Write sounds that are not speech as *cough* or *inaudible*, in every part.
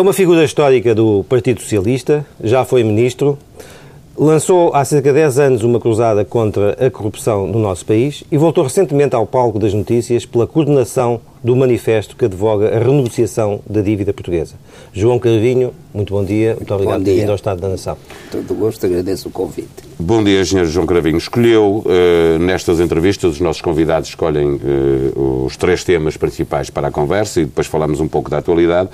É uma figura histórica do Partido Socialista, já foi ministro, lançou há cerca de 10 anos uma cruzada contra a corrupção no nosso país e voltou recentemente ao palco das notícias pela coordenação do manifesto que advoga a renegociação da dívida portuguesa. João Carvinho, muito bom dia, muito obrigado por ter vindo ao Estado da Nação. Todo gosto, agradeço o convite. Bom dia, Sr. João Cravinho. Escolheu, uh, nestas entrevistas, os nossos convidados escolhem uh, os três temas principais para a conversa e depois falamos um pouco da atualidade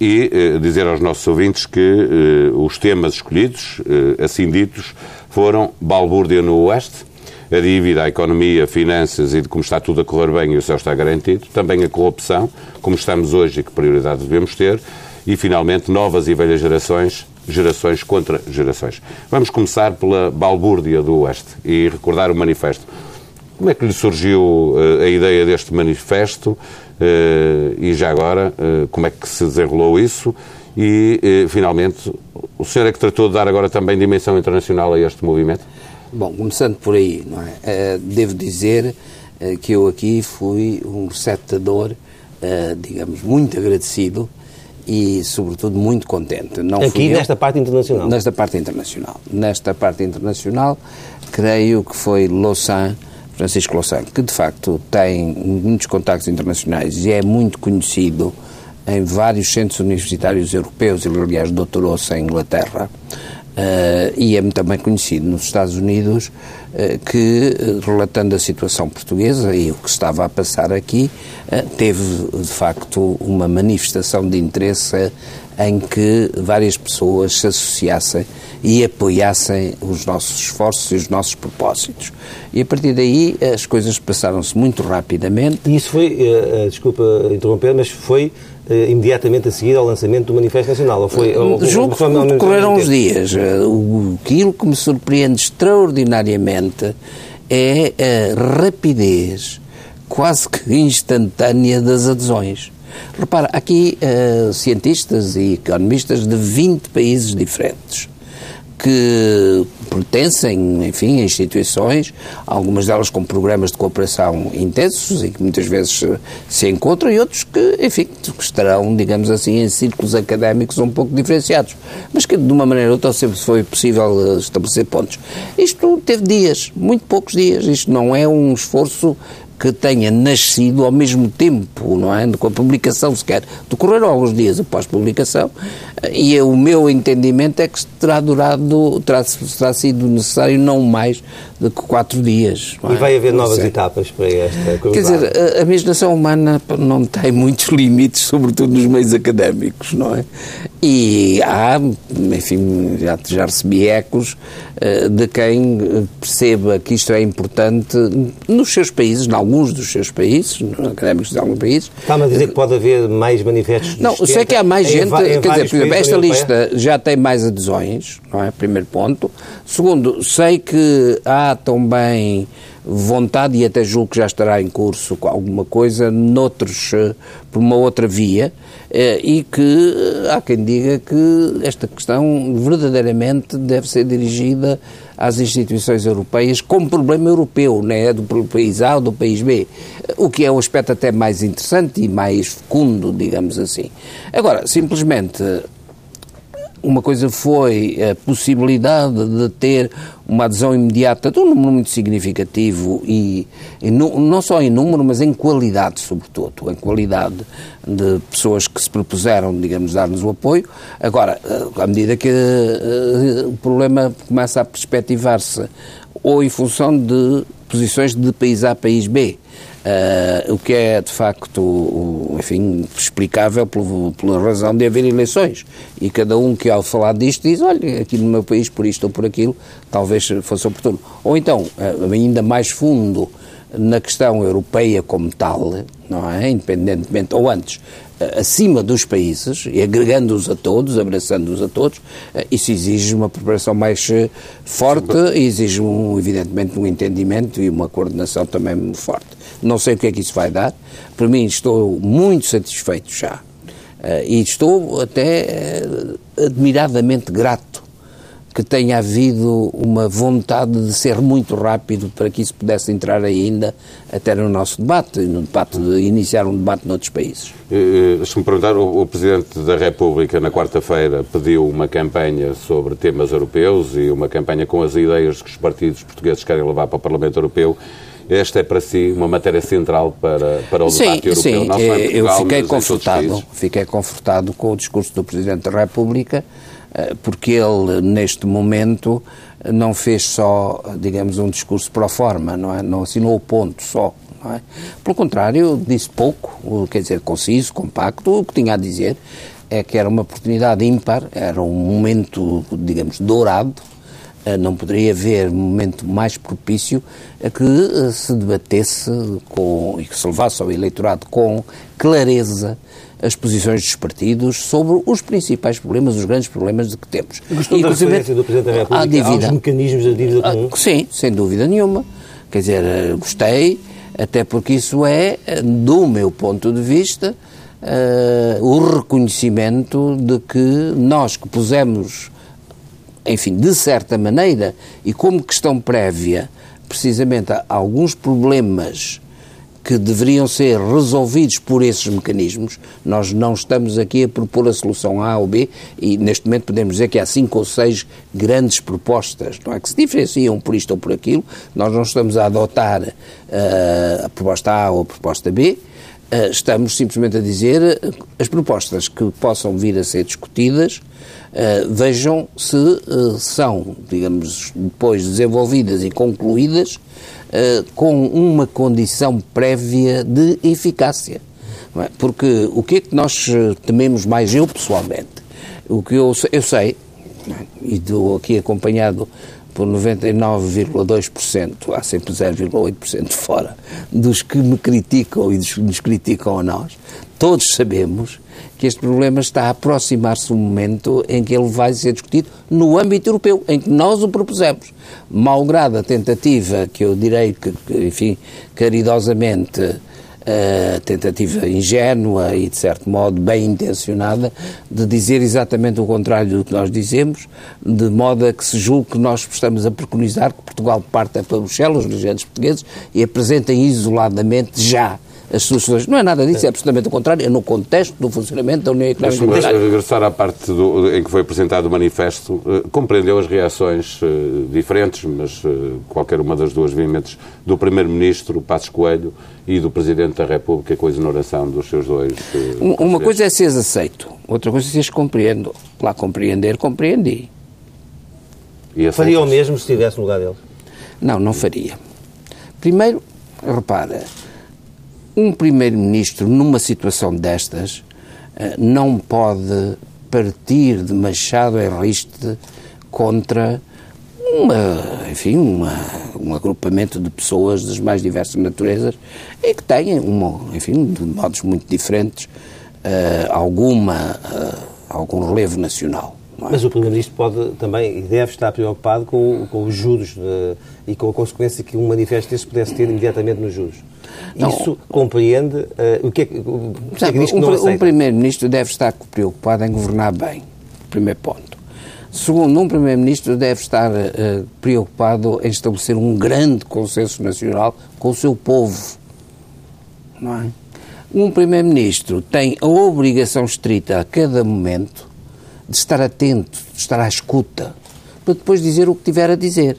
e uh, dizer aos nossos ouvintes que os temas escolhidos, assim ditos, foram balbúrdia no Oeste, a dívida, a economia, finanças e de como está tudo a correr bem e o céu está garantido, também a corrupção, como estamos hoje e que prioridade devemos ter, e finalmente novas e velhas gerações, gerações contra gerações. Vamos começar pela balbúrdia do Oeste e recordar o manifesto. Como é que lhe surgiu uh, a ideia deste manifesto uh, e já agora uh, como é que se desenrolou isso e finalmente o senhor é que tratou de dar agora também dimensão internacional a este movimento? Bom, começando por aí, não é? Uh, devo dizer uh, que eu aqui fui um receptador, uh, digamos, muito agradecido e, sobretudo, muito contente. Não aqui nesta eu, parte internacional? Nesta parte internacional. Nesta parte internacional, creio que foi Lausanne, Francisco Lausanne, que de facto tem muitos contactos internacionais e é muito conhecido em vários centros universitários europeus, ele aliás doutorou-se em Inglaterra, Uh, e é também conhecido nos Estados Unidos uh, que, relatando a situação portuguesa e o que estava a passar aqui, uh, teve de facto uma manifestação de interesse em que várias pessoas se associassem e apoiassem os nossos esforços e os nossos propósitos. E a partir daí as coisas passaram-se muito rapidamente. E isso foi, desculpa interromper, mas foi eh, imediatamente a seguir ao lançamento do Manifesto Nacional? Ou foi, ou, Julgo que decorreram uns dias. Eh, aquilo que me surpreende extraordinariamente é a rapidez quase que instantânea das adesões. Repara, aqui uh, cientistas e economistas de 20 países diferentes que pertencem, enfim, a instituições, algumas delas com programas de cooperação intensos e que muitas vezes se encontram, e outros que, enfim, que estarão, digamos assim, em círculos académicos um pouco diferenciados, mas que de uma maneira ou outra sempre foi possível estabelecer pontos. Isto teve dias, muito poucos dias, isto não é um esforço que tenha nascido ao mesmo tempo, não é? Com a publicação sequer. Decorreram alguns dias após a publicação e o meu entendimento é que terá durado, terá, terá sido necessário não mais do que quatro dias. É? E vai haver novas etapas para esta cruzada? Quer dizer, a, a imaginação humana não tem muitos *laughs* limites, sobretudo nos meios académicos, não é? E há, enfim, já, já recebi ecos de quem perceba que isto é importante nos seus países, em alguns dos seus países, académicos de alguns países. Está-me a dizer que pode haver mais manifestos Não, sei que há mais gente, quer dizer, por exemplo, esta lista já tem mais adesões, não é? Primeiro ponto. Segundo, sei que há também vontade, e até julgo que já estará em curso alguma coisa, noutros, eh, por uma outra via, eh, e que eh, há quem diga que esta questão verdadeiramente deve ser dirigida às instituições europeias como problema europeu, não é do país A ou do país B, o que é um aspecto até mais interessante e mais fecundo, digamos assim. Agora, simplesmente uma coisa foi a possibilidade de ter uma adesão imediata de um número muito significativo e, e não, não só em número, mas em qualidade, sobretudo, em qualidade de pessoas que se propuseram, digamos, dar-nos o apoio. Agora, eh, à medida que uh, o problema começa a perspectivar-se ou em função de posições de país A, país B, Uh, o que é, de facto, enfim, explicável pelo, pela razão de haver eleições. E cada um que, ao falar disto, diz: olha, aqui no meu país, por isto ou por aquilo, talvez fosse oportuno. Ou então, uh, ainda mais fundo na questão europeia como tal, não é? Independentemente, ou antes, uh, acima dos países, e agregando-os a todos, abraçando-os a todos, isso exige uma preparação mais forte e exige, um, evidentemente, um entendimento e uma coordenação também forte. Não sei o que é que isso vai dar. Para mim, estou muito satisfeito já. Uh, e estou até uh, admiradamente grato que tenha havido uma vontade de ser muito rápido para que isso pudesse entrar ainda até no nosso debate, no debate de iniciar um debate noutros países. Eh, deixa-me perguntar, o, o Presidente da República na quarta-feira pediu uma campanha sobre temas europeus e uma campanha com as ideias que os partidos portugueses querem levar para o Parlamento Europeu. Esta é para si uma matéria central para, para o sim, debate europeu. Sim, Não Portugal, eu fiquei confortado, fiquei confortado com o discurso do Presidente da República eh, porque ele, neste momento, não fez só, digamos, um discurso pro forma, não é? Não assinou o ponto só, não é? Pelo contrário, disse pouco, quer dizer, conciso, compacto, o que tinha a dizer é que era uma oportunidade ímpar, era um momento, digamos, dourado, eh, não poderia haver momento mais propício a que eh, se debatesse com, e que se levasse ao eleitorado com clareza as posições dos partidos sobre os principais problemas, os grandes problemas de que temos. Gostou da referência do Presidente da República dívida, aos mecanismos da dívida ah, comum? Sim, sem dúvida nenhuma. Quer dizer, eh, gostei, até porque isso é, eh, do meu ponto de vista, uh, o reconhecimento de que nós que pusemos, enfim, de certa maneira, e como questão prévia, precisamente alguns problemas que deveriam ser resolvidos por esses mecanismos. Nós não estamos aqui a propor a solução A ou B e neste momento podemos dizer que há cinco ou seis grandes propostas, não é que se diferenciam por isto ou por aquilo. Nós não estamos a adotar uh, a proposta A ou a proposta B. Uh, estamos simplesmente a dizer uh, as propostas que possam vir a ser discutidas Uh, vejam se são, digamos, depois desenvolvidas e concluídas com uma condição prévia de eficácia. É? Porque o que é que nós tememos mais, eu pessoalmente? O que eu, eu sei, é? e estou aqui acompanhado por 99,2%, há sempre 0,8% fora, dos que me criticam e dos que nos criticam a nós, todos sabemos que este problema está a aproximar-se um momento em que ele vai ser discutido no âmbito europeu, em que nós o propusemos. Malgrado a tentativa, que eu direi que, enfim, caridosamente, a tentativa ingênua e, de certo modo, bem intencionada de dizer exatamente o contrário do que nós dizemos, de modo a que se julgue que nós estamos a preconizar que Portugal parta para Bruxelas, os dirigentes portugueses, e apresentem isoladamente já as suas soluções. Não é nada disso, é absolutamente o contrário, é no contexto do funcionamento da União Económica Mas, mas regressar à parte do, em que foi apresentado o manifesto, uh, compreendeu as reações uh, diferentes, mas uh, qualquer uma das duas vimentes do Primeiro-Ministro, Passos Coelho, e do Presidente da República com a exoneração dos seus dois. uma coisa é seres aceito, outra coisa é seres compreendo. Lá compreender, compreendi. Faria o mesmo se estivesse no lugar deles? Não, não faria. Primeiro, repara, um primeiro-ministro numa situação destas eh, não pode partir de machado em riste contra uma, enfim, uma, um agrupamento de pessoas das mais diversas naturezas e que têm, uma, enfim, de modos muito diferentes, uh, alguma, uh, algum relevo nacional. É? Mas o Primeiro-Ministro pode também e deve estar preocupado com, com os juros uh, e com a consequência que um manifesto desse pudesse ter imediatamente nos juros. Não. Isso compreende uh, o que é, o que, é que diz que um, não Um Primeiro-Ministro deve estar preocupado em governar bem, primeiro ponto. Segundo, um Primeiro-Ministro deve estar uh, preocupado em estabelecer um grande consenso nacional com o seu povo. Não é? Um Primeiro-Ministro tem a obrigação estrita a cada momento de estar atento, de estar à escuta, para depois dizer o que tiver a dizer,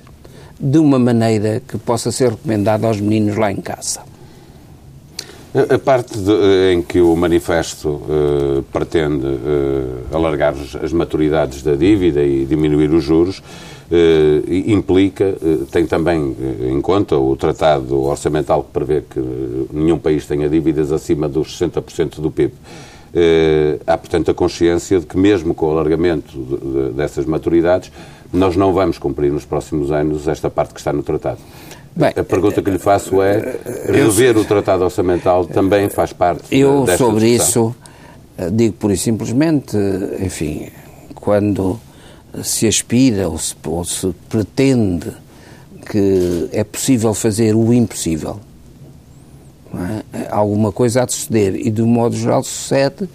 de uma maneira que possa ser recomendada aos meninos lá em casa. A parte de, em que o manifesto uh, pretende uh, alargar as maturidades da dívida e diminuir os juros, implica, tem também em conta o tratado orçamental que prevê que nenhum país tenha dívidas acima dos 60% do PIB. Há, portanto, a consciência de que, mesmo com o alargamento de, de, dessas maturidades, nós não vamos cumprir nos próximos anos esta parte que está no tratado. Bem, a pergunta que lhe faço é: rever eu, o Tratado Orçamental também faz parte eu desta Eu, sobre discussão? isso, eh, digo por e simplesmente, enfim, quando se aspira ou se, ou se pretende que é possível fazer o impossível, é? alguma coisa há de suceder e, de um modo geral, sucede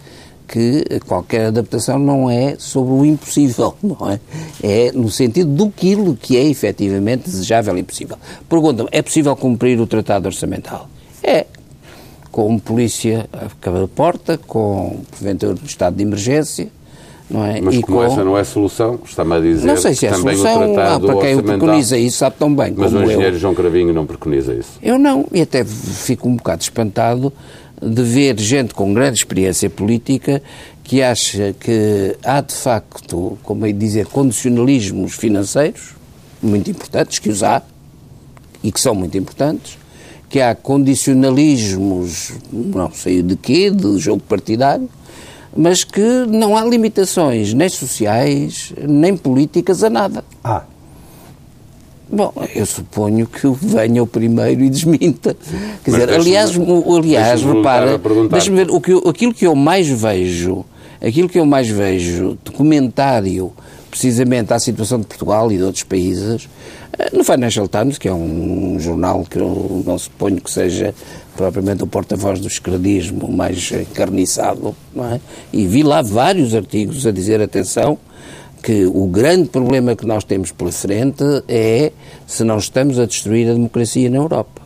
que qualquer adaptação não é sobre o impossível, *laughs* não é? É no sentido do quilo que é efetivamente desejável e possível. Pergunta-me, é possível cumprir o Tratado Orçamental? É. Com polícia a porta, com, porventura, estado de emergência, não é? Mas e como com... essa não é solução, está-me a dizer Não sei se é também solução, o tratado ah, para quem o preconiza isso sabe tão bem Mas o engenheiro eu. João Cravinho não preconiza isso. Eu não, e até fico um bocado espantado de ver gente com grande experiência política que acha que há de facto, como é dizer, condicionalismos financeiros muito importantes, que os há, e que são muito importantes, que há condicionalismos, não sei de quê, de jogo partidário, mas que não há limitações nem sociais, nem políticas a nada. Ah, Bom, eu suponho que venha o primeiro e desminta. Quer Mas dizer, aliás, aliás, repara, deixa-me ver, o que eu- aquilo que eu mais vejo, aquilo que eu mais vejo de comentário precisamente à situação de Portugal e de outros países, eh, no Financial Times, que é um jornal que eu não suponho que seja propriamente o porta-voz do esquerdismo mais encarniçado, é? E vi lá vários artigos a dizer, atenção, que o grande problema que nós temos pela frente é se não estamos a destruir a democracia na Europa.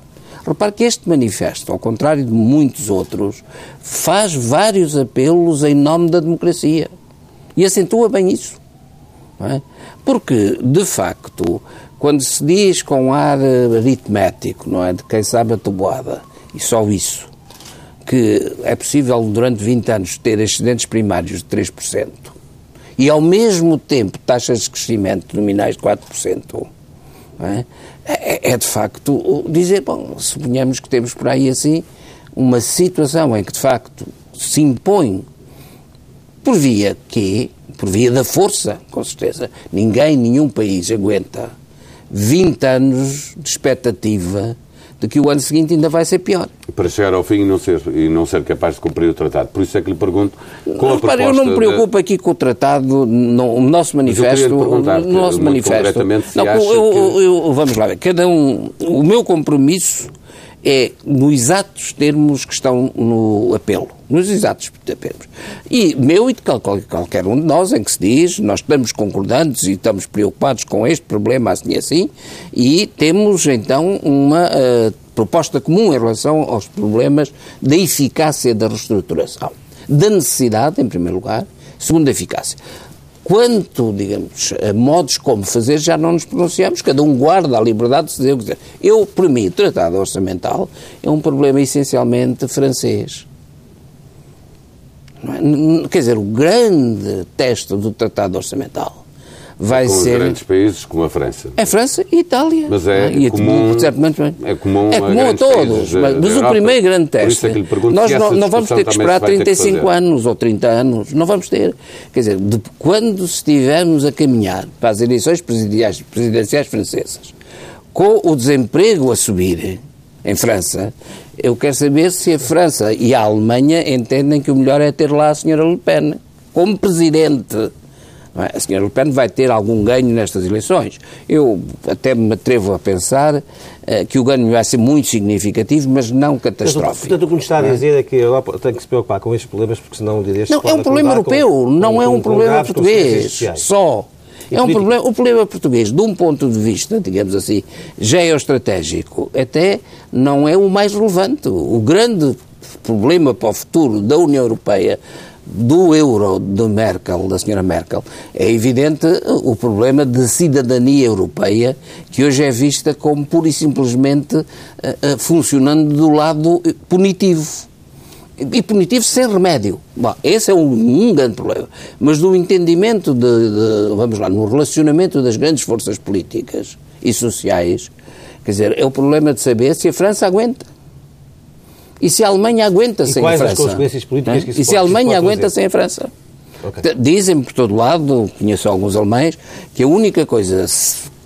Repare que este manifesto, ao contrário de muitos outros, faz vários apelos em nome da democracia. E acentua bem isso. é? Porque, de facto, quando se diz com ar aritmético, não é? De quem sabe a toboada, e só isso, que é possível durante 20 anos ter excedentes primários de 3% e ao mesmo tempo taxas de crescimento nominais de 4%, não é? É, é de facto dizer, bom, suponhamos que temos por aí assim uma situação em que de facto se impõe por via que, por via da força, com certeza, ninguém, nenhum país aguenta 20 anos de expectativa que o ano seguinte ainda vai ser pior. Para chegar ao fim e não ser, e não ser capaz de cumprir o tratado. Por isso é que lhe pergunto, com a Repare, proposta... eu não me de- preocupo aqui com o tratado, no, o nosso manifesto. o nosso manifesto. Não, eu- eu- eu- vamos lá ver, cada um. O meu compromisso é nos exatos termos que estão no apelo. Nos exatos termos. E meu e de qual- qual- qualquer um de nós, em que se diz, nós estamos concordantes e estamos preocupados com este problema assim e assim, e temos então uma eh, proposta comum em relação aos problemas da eficácia da reestruturação. Da necessidade, em primeiro lugar, segundo, da eficácia. Quanto, digamos, a modos como fazer, já não nos pronunciamos, cada um guarda a liberdade de dizer o que quiser. Eu, para mim, o tratado orçamental é um problema essencialmente francês. É? Quer dizer, o grande teste do tratado orçamental vai com ser. grandes países como a França. É França e Itália. Mas é não E comum- certamente, é comum é a comum a, grandes todos. Mas, mas o primeiro grande Por isso teste. é que lhe pergunto nós não, não vamos ter que esperar também se vai ter que 35 fazer. anos ou 30 anos. Não vamos ter. Quer dizer, de, quando estivermos a caminhar para as eleições presidenciais, presidenciais francesas, com o desemprego a subir em França, eu quero saber se a França e a Alemanha entendem que o melhor é ter lá a senhora Le Pen como presidente. É? A senhora Le Pen vai ter algum ganho nestas eleições. Eu até me atrevo a pensar eh, que o ganho vai ser muito significativo, mas não catastrófico. portanto, o que nos está a dizer é que a Europa tem que se preocupar com estes problemas, porque senão destes Não, é um problema europeu, com- não com- é um problema português só. É um problema, o problema português, de um ponto de vista, digamos assim, geoestratégico, até não é o mais relevante. O grande problema para o futuro da União Europeia, do euro de Merkel, da senhora Merkel, é evidente o problema de cidadania europeia, que hoje é vista como pura e simplesmente eh, eh, funcionando do lado punitivo e punitivo sem remédio. Bom, esse é um, um grande problema. Mas do entendimento de, de- vamos lá, no relacionamento das grandes forças políticas e sociais, quer dizer, é o problema de saber se a França aguenta. E se a Alemanha aguenta E sem quais a as França. consequências políticas é? que isso E se a Alemanha aguenta sem a França. Ok. T- Dizem por todo lado, conheço alguns alemães, que a única coisa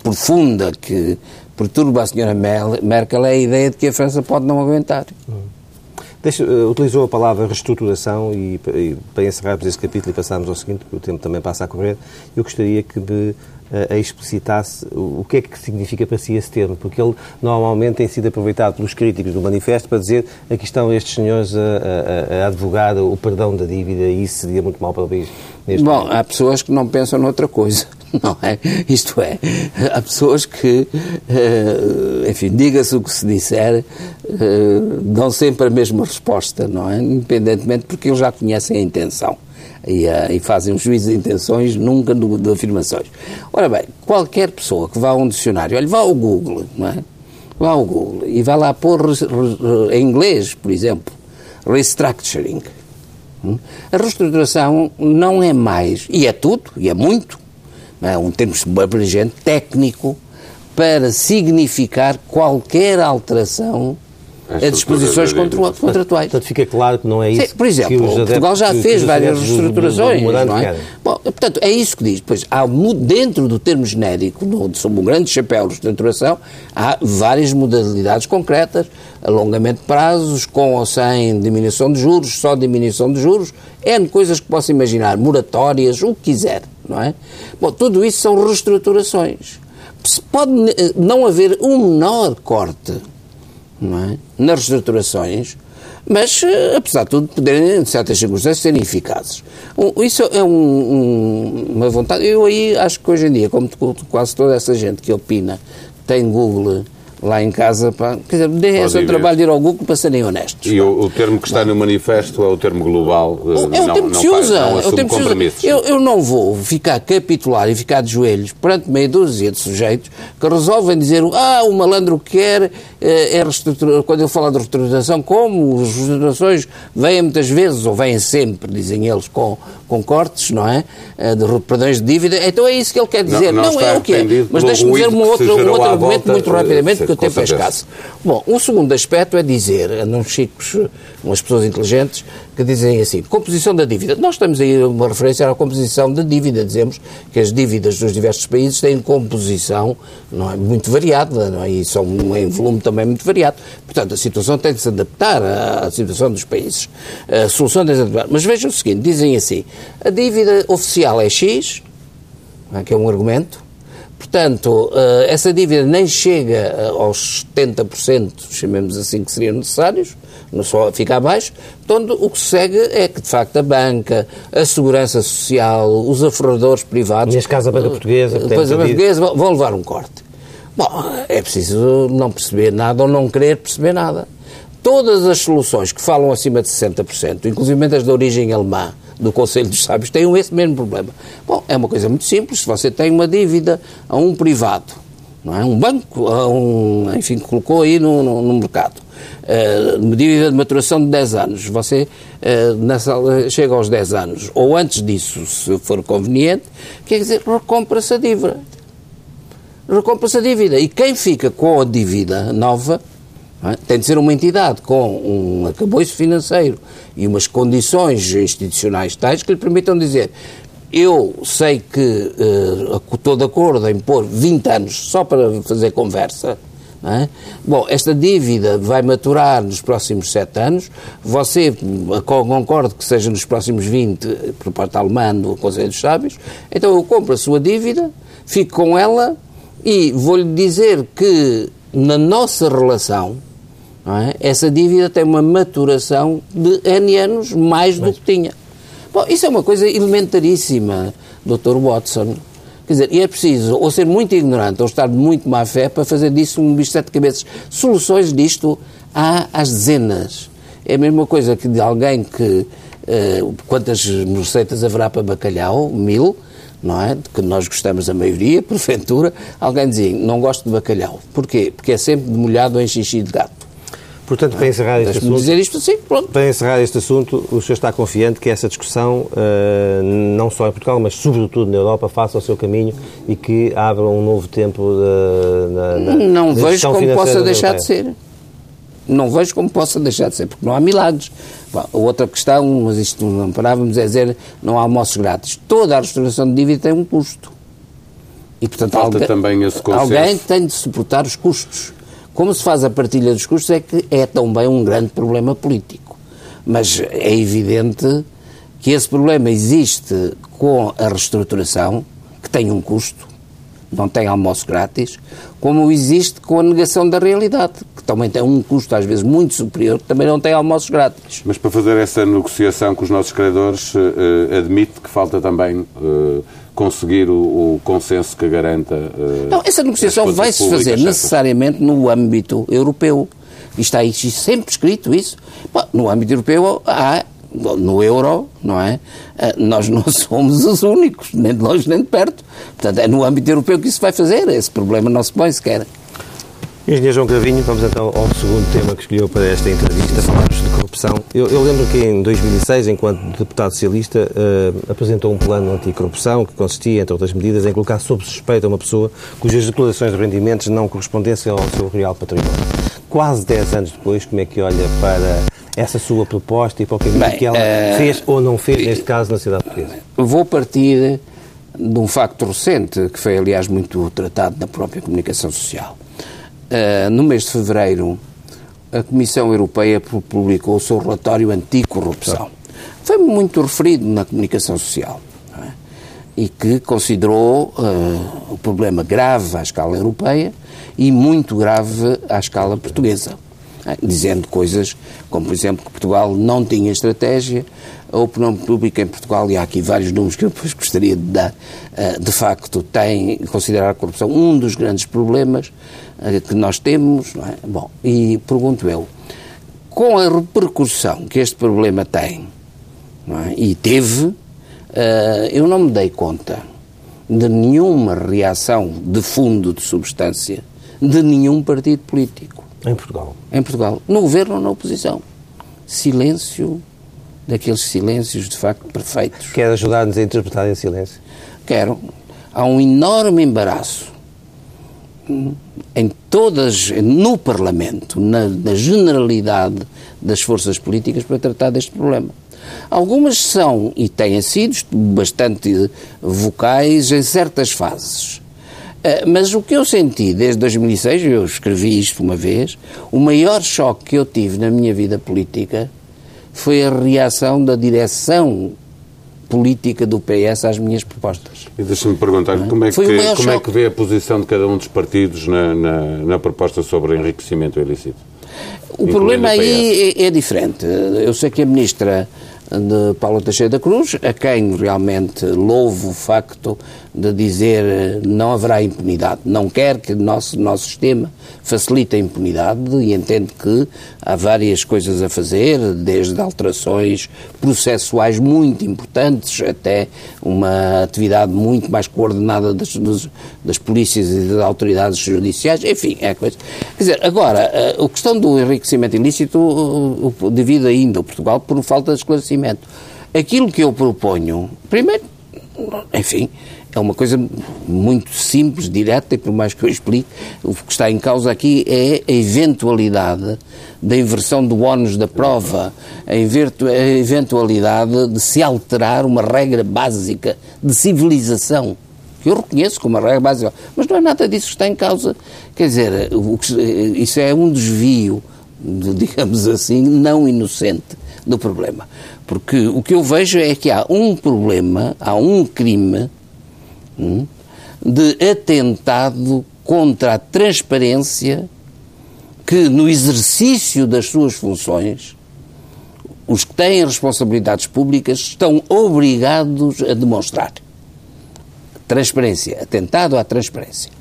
profunda que perturba a senhora Merkel é a ideia de que a França pode não aguentar. Deixa, eh, utilizou a palavra reestruturação e, e para encerrarmos este capítulo e passarmos ao seguinte, porque o tempo também passa a correr, eu gostaria que me a explicitar-se o que é que significa para si esse termo, porque ele normalmente tem sido aproveitado pelos críticos do manifesto para dizer aqui estão estes senhores a, a, a advogar o perdão da dívida e isso seria muito mal para o país. Bom, há pessoas que não pensam noutra coisa, *laughs* não é? Isto é, há pessoas que, eh, enfim, diga-se o que se disser, eh, dão sempre a mesma resposta, não é? Independentemente, porque eles já conhecem a intenção e, uh, e fazem um juízo de intenções, nunca de, de, afirmações. Ora bem, qualquer pessoa que vá a um dicionário, olha, vá ao Google, não é? Vá ao Google e vá lá pôr em inglês, por exemplo, restructuring. Hum? A reestruturação não é mais, e é tudo, e é muito, é um termo abrangente, técnico, para significar qualquer alteração a disposições contratuais. Portanto, fica claro que não é isso. Sim, por exemplo, que Portugal já fez várias reestruturações. Do, do, do não é? Bom, portanto, é isso que diz. Pois, há, dentro do termo genérico, no, sob um grande chapéu de reestruturação, há várias modalidades concretas, alongamento de prazos, com ou sem diminuição de juros, só diminuição de juros, N coisas que possa imaginar, moratórias, o que quiser, não é? Bom, tudo isso são reestruturações. Se pode não haver um menor corte é? nas reestruturações, mas, eh, apesar de tudo, poderem, em certas circunstâncias, serem eficazes. Isso é um, um, uma vontade. Eu aí acho que hoje em dia, como quase toda essa gente que opina, tem Google lá em casa. Pá. Quer dizer, deem esse trabalho de ir ao Google para serem honestos. E o, o, termo que está no manifesto é o termo global. Eh, é o termo que se usa. Não é o termo que se Eu, eu não vou ficar capitular e ficar de joelhos perante meia dúzia de sujeitos que resolvem dizer ah, o malandro quer eh, é reestruturar. Quando eu falo de reestruturação, como as reestruturações vêm muitas vezes, ou vêm sempre, dizem eles, com, com cortes, não é? Eh, de perdões de dívida. Então é isso que ele quer dizer. Não, não, não é o que é. Mas deixe-me dizer um outro, um outro argumento volta, muito rapidamente que o tempo é escasso. Bom, um segundo aspecto é dizer, andam chicos, umas pessoas inteligentes, que dizem assim, composição da dívida. Nós estamos aí uma referência à composição da dívida. Dizemos que as dívidas dos diversos países têm composição não é, muito variada não é, e são em volume também muito variado. Portanto, a situação tem de se adaptar à situação dos países. A solução tem de se adaptar. Mas vejam o seguinte, dizem assim, a dívida oficial é X, é, que é um argumento, Portanto, eh, essa dívida nem chega eh, aos 70%, chamemos assim, que seriam necessários, não só fica abaixo. Portanto, o que segue é que, de facto, a banca, a segurança social, os aforradores privados. Neste caso, a banca portuguesa. Depois a banca portuguesa vão levar um corte. Bom, é preciso não perceber nada ou não querer perceber nada. Todas as soluções que falam acima de 60%, inclusive as de origem alemã, do Conselho dos Sábios têm esse mesmo problema. Bom, é uma coisa muito simples. Se você tem uma dívida a um privado, não é? um banco, um, enfim, colocou aí no, no, no mercado, uh, uma dívida de maturação de 10 anos, você uh, nessa, chega aos 10 anos, ou antes disso, se for conveniente, quer dizer, recompra-se a dívida. Recompra-se a dívida. E quem fica com a dívida nova? Tem de ser uma entidade com um acabouço financeiro e umas condições institucionais tais que lhe permitam dizer eu sei que uh, estou de acordo em pôr 20 anos só para fazer conversa. É? Bom, esta dívida vai maturar nos próximos 7 anos. Você concorda que seja nos próximos 20 por parte alemã do Conselho dos Sábios. Então eu compro a sua dívida, fico com ela e vou-lhe dizer que na nossa relação é? essa dívida tem uma maturação de N anos mais do que tinha. Bom, isso é uma coisa elementaríssima, Dr. Watson. Quer dizer, e é preciso ou ser muito ignorante ou estar de muito má fé para fazer disso um bicho de sete cabeças. Soluções disto há às dezenas. É a mesma coisa que de alguém que. Uh, quantas receitas haverá para bacalhau? Mil, não é? De que nós gostamos a maioria, *laughs* porventura. Alguém dizia, não gosto de bacalhau. Porquê? Porque é sempre molhado em xixi de gato. Portanto, para encerrar este assunto, dizer isto assim, pronto. Para encerrar este assunto, o senhor está confiante que essa discussão, uh, não só em Portugal, mas sobretudo na Europa, faça o seu caminho e que abra um novo tempo na, na, Não vejo como possa deixar de ser. Não vejo como possa deixar de ser, porque não há milagres. Bom, outra questão, mas isto não parávamos, é dizer não há almoços grátis. Toda a restauração de dívida tem um custo. E, portanto, Falta alguém, também esse alguém tem de suportar os custos. Como se faz a partilha dos custos é que é também um grande problema político. Mas é evidente que esse problema existe com a reestruturação, que tem um custo, não tem almoço grátis, como existe com a negação da realidade, também tem um custo às vezes muito superior, que também não tem almoços grátis. Mas para fazer essa negociação com os nossos credores, uh, admite que falta também uh, conseguir o, o, consenso que garanta. Uh, não, essa negociação vai-se fazer necessariamente no âmbito europeu. E está aí sempre escrito isso. Bom, no âmbito europeu há no euro, não é? Ah, nós não *laughs* somos os únicos, nem de longe nem de perto. Portanto, é no âmbito europeu que isso vai fazer. Esse problema não se põe sequer. Engenheiro João Cravinho, vamos então ao segundo tema que escolheu para esta entrevista, falarmos de corrupção. Eu, eu lembro que em 2006, enquanto deputado socialista, uh, apresentou um plano anticorrupção que consistia, entre outras medidas, em colocar sob suspeita uma pessoa cujas declarações de rendimentos não correspondessem ao seu real património. Quase 10 anos depois, como é que olha para essa sua proposta e para o caminho Bem, que ela uh, fez ou não fez, neste caso, na cidade portuguesa? Vou partir de um facto recente, que foi, aliás, muito tratado na própria comunicação social. Uh, no mês de fevereiro, a Comissão Europeia publicou o seu relatório anticorrupção. Foi muito referido na comunicação social é? e que considerou uh, o problema grave à escala europeia e muito grave à escala portuguesa. É, dizendo coisas como, por exemplo, que Portugal não tinha estratégia, a opinião pública em Portugal, e há aqui vários números que eu depois gostaria de dar, eh, de facto tem, considerar a corrupção um dos grandes problemas eh, que nós temos. É? Bom, e pergunto eu, com a repercussão que este problema tem, é? e teve, eh, eu não me dei conta de nenhuma reação de fundo, de substância, de nenhum partido político. Em Portugal? Em Portugal. No governo ou na oposição. Silêncio, daqueles silêncios de facto perfeitos. Quer ajudar-nos a interpretar esse silêncio? Quero. Há um enorme embaraço em todas, no Parlamento, na, na generalidade das forças políticas para tratar deste problema. Algumas são e têm sido bastante vocais em certas fases. Eh, mas o que eu senti desde 2006, eu escrevi isto uma vez, o maior choque que eu tive na minha vida política foi a reação da direção política do PS às minhas propostas. E deixa-me perguntar é? como, é que, como é que vê a posição de cada um dos partidos na, na, na proposta sobre enriquecimento ilícito? O problema aí é, é diferente. Eu sei que a Ministra de Paulo Teixeira da Cruz, a quem realmente louvo o facto de dizer não haverá impunidade. Não quer que o nosso, nosso sistema facilite a impunidade e entende que há várias coisas a fazer, desde alterações processuais muito importantes até uma atividade muito mais coordenada das, das, das polícias e das autoridades judiciais, enfim, é coisa. Quer dizer, agora, a questão do enriquecimento ilícito devido ainda ao Portugal por falta de esclarecimento Aquilo que eu proponho, primeiro, enfim, é uma coisa muito simples, direta, e por mais que eu explique, o que está em causa aqui é a eventualidade da inversão do ónus da prova, a, eventualidade de se alterar uma regra básica de civilização, que eu reconheço como uma regra básica, mas não é nada disso que está em causa. Quer dizer, isso é um desvio, digamos assim, não inocente do problema. Porque o que eu vejo é que há um problema, há um crime de atentado contra a transparência que, no exercício das suas funções, os que têm responsabilidades públicas estão obrigados a demonstrar. Transparência, atentado à transparência.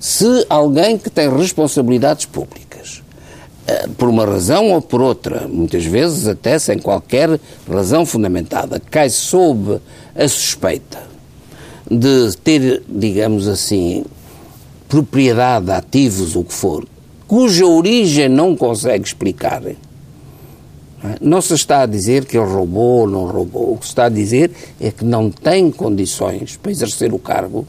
Se alguém que tem responsabilidades públicas eh, por uma razão ou por outra, muitas vezes até sem qualquer razão fundamentada, cai sob a suspeita de ter, digamos assim, propriedade, ativos, o que for, cuja origem não consegue explicar. Não é? se está a dizer que ele roubou ou não roubou. O que se está a dizer é que não tem condições para exercer o cargo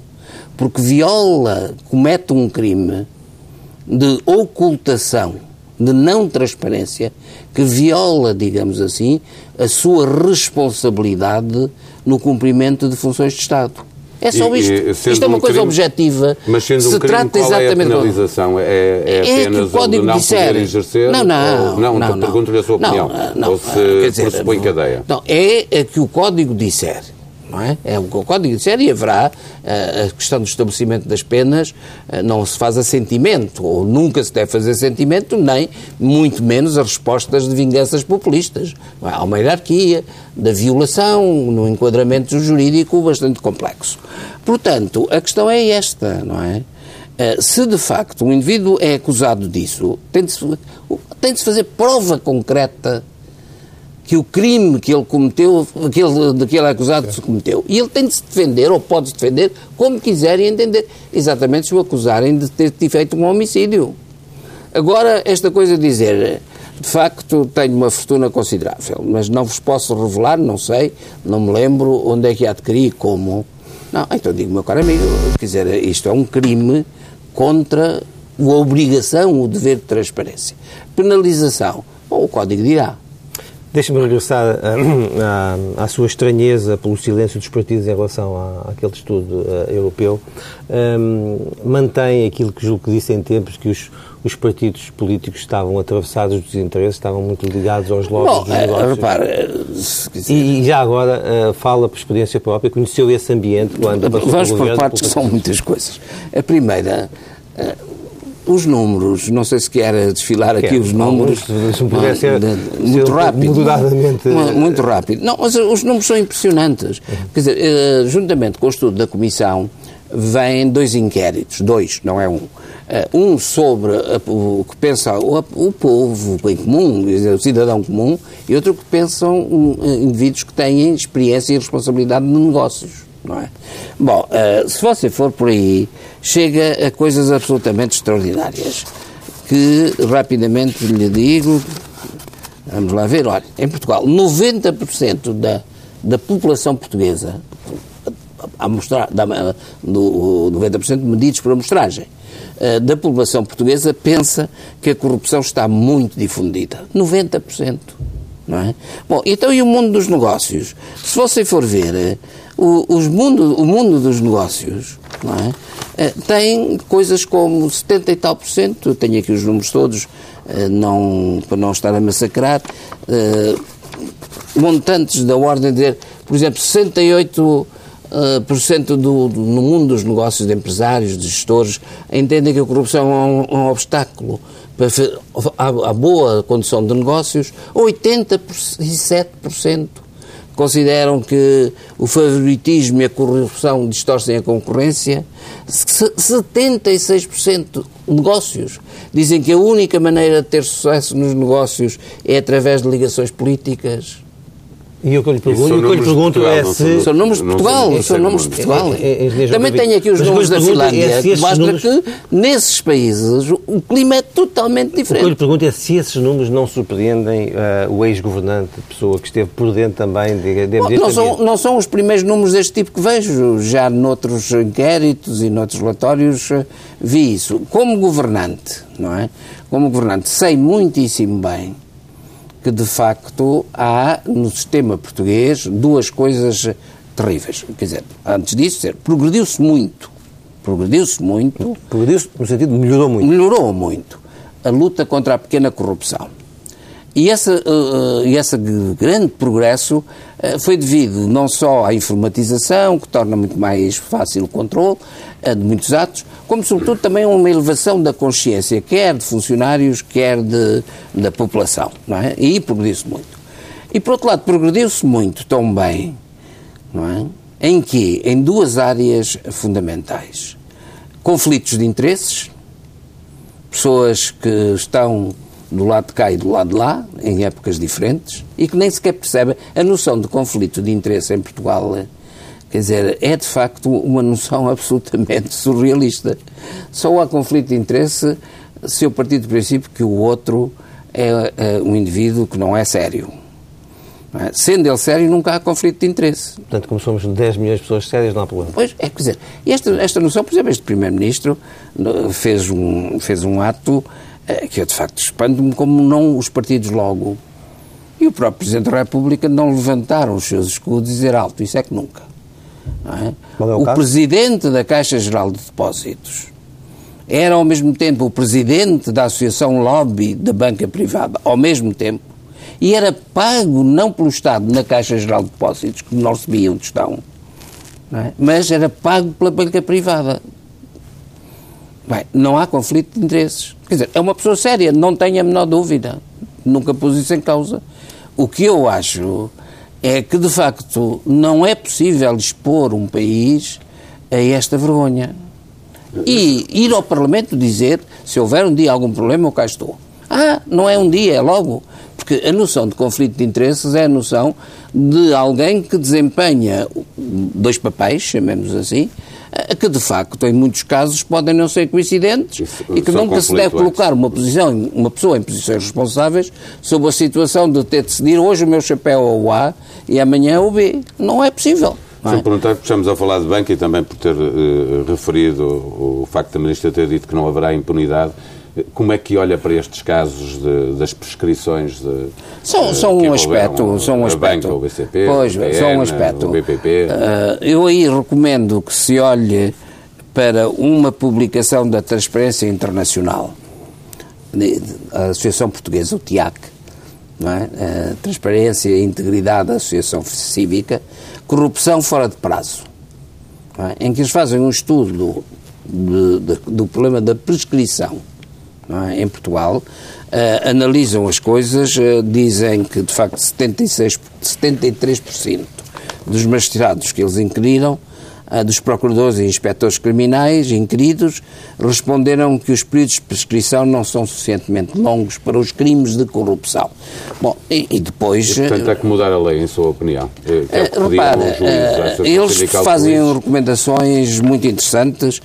porque viola, comete um crime de ocultação de não transparência que viola, digamos assim, a sua responsabilidade no cumprimento de funções de Estado. É só isto. E, isto é uma um coisa crime, objetiva. Mas sendo se um crime, trata qual exatamente é a penalização? É, é, é apenas o código não disser, poder exercer? Não, não. Ou, não, não, então pergunto-lhe a sua opinião. Não, não, ou se pressupõe cadeia? Não, é, é que o código disser não é? É o Código disser e haverá uh, a questão do estabelecimento das penas, uh, não se faz assentimento, ou nunca se deve fazer assentimento, nem muito menos as respostas de vinganças populistas. É? Há uma hierarquia da violação, no enquadramento jurídico bastante complexo. Portanto, a questão é esta, não é? Uh, se de facto um indivíduo é acusado disso, tem de, -se, tem de se fazer prova concreta que o crime que ele cometeu, aquele, de que ele é acusado se cometeu. E ele tem de se defender, ou pode se defender, como quiser e entender. Exatamente se o acusarem de ter feito um homicídio. Agora, esta coisa de dizer, de facto, tenho uma fortuna considerável, mas não vos posso revelar, não sei, não me lembro onde é que adquiri e como. Não, então digo, meu caro amigo, quer isto é um crime contra a obrigação, o dever de transparência. Penalização. Bom, o Código dirá. Deixa-me regressar *clears throat* à, à, sua estranheza pelo silêncio dos partidos em relação à, àquele estudo uh, europeu. Um, mantém aquilo que julgo que disse em tempos, que os, os partidos políticos estavam atravessados dos interesses, estavam muito ligados aos lobbies Bom, dos negócios. Repara, e, e, já agora uh, fala por experiência própria, conheceu esse ambiente quando Vamos por partes que são muitas coisas. A primeira, uh, os números, não sei se quer desfilar aqui os números. Se me puder ser, muito rápido. Moderadamente. Muito rápido. Não, mas os números são impressionantes. Uhum. Quer dizer, eh, juntamente com o estudo da Comissão, vêm dois inquéritos, dois, não é um. Eh, um sobre o que pensa o, o povo em comum, o cidadão comum, e outro que pensam eh, indivíduos que têm experiência e responsabilidade de negócios não é? Bom, uh, se você for por aí, chega a coisas absolutamente extraordinárias, que rapidamente lhe digo, vamos lá ver, olha, em Portugal, 90% da, da população portuguesa, a mostrar, da, do, 90% medidos por amostragem, uh, da população portuguesa pensa que a corrupção está muito difundida. 90%. Não é? Bom, então e o mundo dos negócios? Se você for ver, o, os mundo, o mundo dos negócios não é? Eh, tem coisas como 70 e tal por cento, eu tenho aqui os números todos, eh, não, para não estar a massacrar, eh, montantes da ordem de, por exemplo, 68 Uh, por cento do, do, no mundo dos negócios de empresários, de gestores, entendem que a corrupção é um, um obstáculo para a, a boa condução de negócios. 87% consideram que o favoritismo e a corrupção distorcem a concorrência. 76% negócios dizem que a única maneira de ter sucesso nos negócios é através de ligações políticas. E o que eu lhe pergunto, eu lhe pergunto é se... São números de Portugal, são números de Portugal. Também tenho aqui os números da Finlândia, é que mostra números... que nesses países o clima é totalmente diferente. O que eu lhe pergunto é se esses números não surpreendem uh, o ex-governante, pessoa que esteve por dentro também de, de, Bom, não, são, não são os primeiros números deste tipo que vejo. Já noutros inquéritos e noutros relatórios uh, vi isso. Como governante, não é? Como governante, sei muitíssimo bem de facto há no sistema português duas coisas terríveis. Quer dizer, antes disso, progrediu-se muito. Progrediu-se muito. Progrediu-se no sentido de melhorou muito. Melhorou muito a luta contra a pequena corrupção. E esse, uh, esse grande progresso uh, foi devido não só à informatização, que torna muito mais fácil o controle uh, de muitos atos, como sobretudo também a uma elevação da consciência, quer de funcionários, quer de, da população. Não é? E progrediu-se muito. E por outro lado, progrediu-se muito também, não é? Em que? Em duas áreas fundamentais. Conflitos de interesses, pessoas que estão do lado de cá e do lado de lá, em épocas diferentes, e que nem sequer percebem a noção de conflito de interesse em Portugal. Eh, quer dizer, é de facto uma noção *laughs* absolutamente surrealista. Só há conflito de interesse se eu partir do princípio que o outro é, é um indivíduo que não é sério. É? Sendo ele sério, nunca há conflito de interesse. Portanto, como somos 10 milhões de pessoas sérias, não há problema. Pois, é, quer dizer, esta, esta noção, por exemplo, este Primeiro-Ministro fez um, fez um ato é que eu de facto espanto-me como não os partidos logo. E o próprio Presidente da República não levantaram os seus escudos e dizer alto, isso é que nunca. É? É o, o Presidente da Caixa Geral de Depósitos era ao mesmo tempo o Presidente da Associação Lobby da Banca Privada, ao mesmo tempo, e era pago não pelo Estado na Caixa Geral de Depósitos, que não recebia um tostão, é? mas era pago pela banca privada. Bem, não há conflito de interesses. Quer dizer, é uma pessoa séria, não tenho a menor dúvida. Nunca pus isso em causa. O que eu acho é que, de facto, não é possível expor um país a esta vergonha. E ir ao Parlamento dizer, se houver um dia algum problema, eu cá estou. Ah, não é um dia, é logo. Porque a noção de conflito de interesses é a noção de alguém que desempenha dois papéis, chamemos assim, que de facto, em muitos casos, podem não ser coincidentes Isso, e que nunca se deve colocar uma, posição, uma pessoa em posições responsáveis sob a situação de ter de decidir hoje o meu chapéu é o A e amanhã é o B. Não é possível. Não é? perguntar, porque estamos a falar de banca e também por ter uh, referido o, o facto da Ministra ter dito que não haverá impunidade. Como é que olha para estes casos de, das prescrições de, são, são um aspecto, são um aspecto. Banca, o BCP, pois, o são um aspecto. o BPP. Uh, ah, eu aí recomendo que se olhe para uma publicação da Transparência Internacional, a Associação Portuguesa, o TIAC, é? Transparência e Integridade da Associação Cívica, Corrupção Fora de Prazo, é? em que eles fazem um estudo de, do problema da prescrição é? em Portugal, uh, analisam as coisas, uh, dizem que de facto 76, 73% dos magistrados que eles inquiriram, uh, dos procuradores e inspectores criminais inquiridos, responderam que os períodos de prescrição não são suficientemente longos para os crimes de corrupção. Bom, e, e depois... E, portanto, é que mudar a lei, em sua opinião? É, é repara, eles fazem recomendações muito interessantes,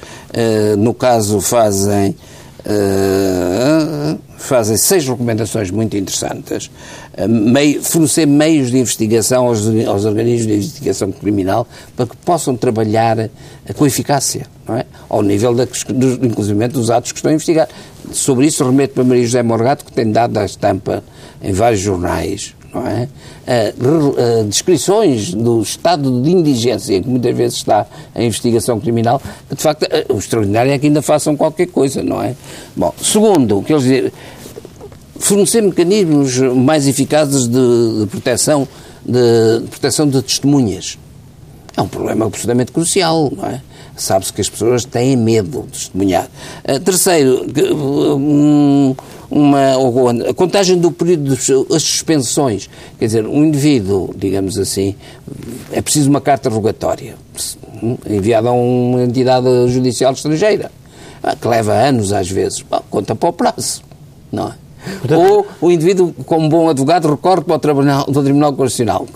no caso fazem Uh, fazem seis recomendações muito interessantes. Uh, meio, fornecer meios de investigação aos, aos, organismos de investigação criminal para que possam trabalhar com eficácia, não é? ao nível, da, dos, inclusive, dos atos que estão a investigar. Sobre isso remeto para Maria José Morgato, que tem dado a estampa em vários jornais não é? Uh, uh, descrições do estado de indigência que muitas vezes está a investigação criminal, de facto uh, o extraordinário é que ainda façam qualquer coisa, não é? Bom, segundo, o que eles dizem, fornecer mecanismos mais eficazes de, de proteção de, de, proteção de testemunhas. É um problema absolutamente crucial, não é? Sabe-se que as pessoas têm medo de testemunhar. terceiro, um, uma, a contagem do período das suspensões. Quer dizer, um indivíduo, digamos assim, é preciso uma carta rogatória enviada a uma entidade judicial estrangeira, que leva anos às vezes. Bom, conta para o prazo, não é? Portanto, Ou o indivíduo, como bom advogado, recorre para o Tribunal, para o Tribunal Constitucional,